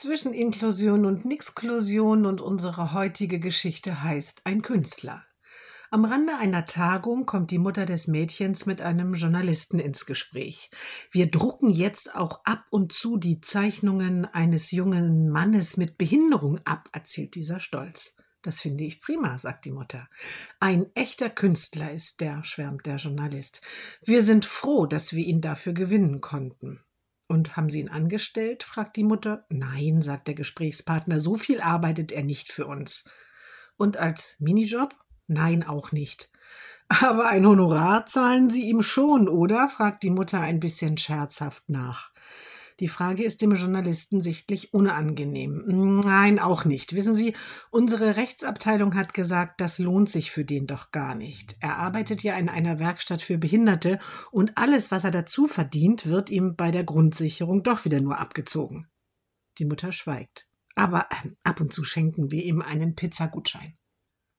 Zwischen Inklusion und Nixklusion und unsere heutige Geschichte heißt ein Künstler. Am Rande einer Tagung kommt die Mutter des Mädchens mit einem Journalisten ins Gespräch. Wir drucken jetzt auch ab und zu die Zeichnungen eines jungen Mannes mit Behinderung ab, erzählt dieser stolz. Das finde ich prima, sagt die Mutter. Ein echter Künstler ist der, schwärmt der Journalist. Wir sind froh, dass wir ihn dafür gewinnen konnten. Und haben Sie ihn angestellt? fragt die Mutter. Nein, sagt der Gesprächspartner, so viel arbeitet er nicht für uns. Und als Minijob? Nein, auch nicht. Aber ein Honorar zahlen Sie ihm schon, oder? fragt die Mutter ein bisschen scherzhaft nach. Die Frage ist dem Journalisten sichtlich unangenehm. Nein, auch nicht. Wissen Sie, unsere Rechtsabteilung hat gesagt, das lohnt sich für den doch gar nicht. Er arbeitet ja in einer Werkstatt für Behinderte und alles, was er dazu verdient, wird ihm bei der Grundsicherung doch wieder nur abgezogen. Die Mutter schweigt. Aber äh, ab und zu schenken wir ihm einen Pizzagutschein.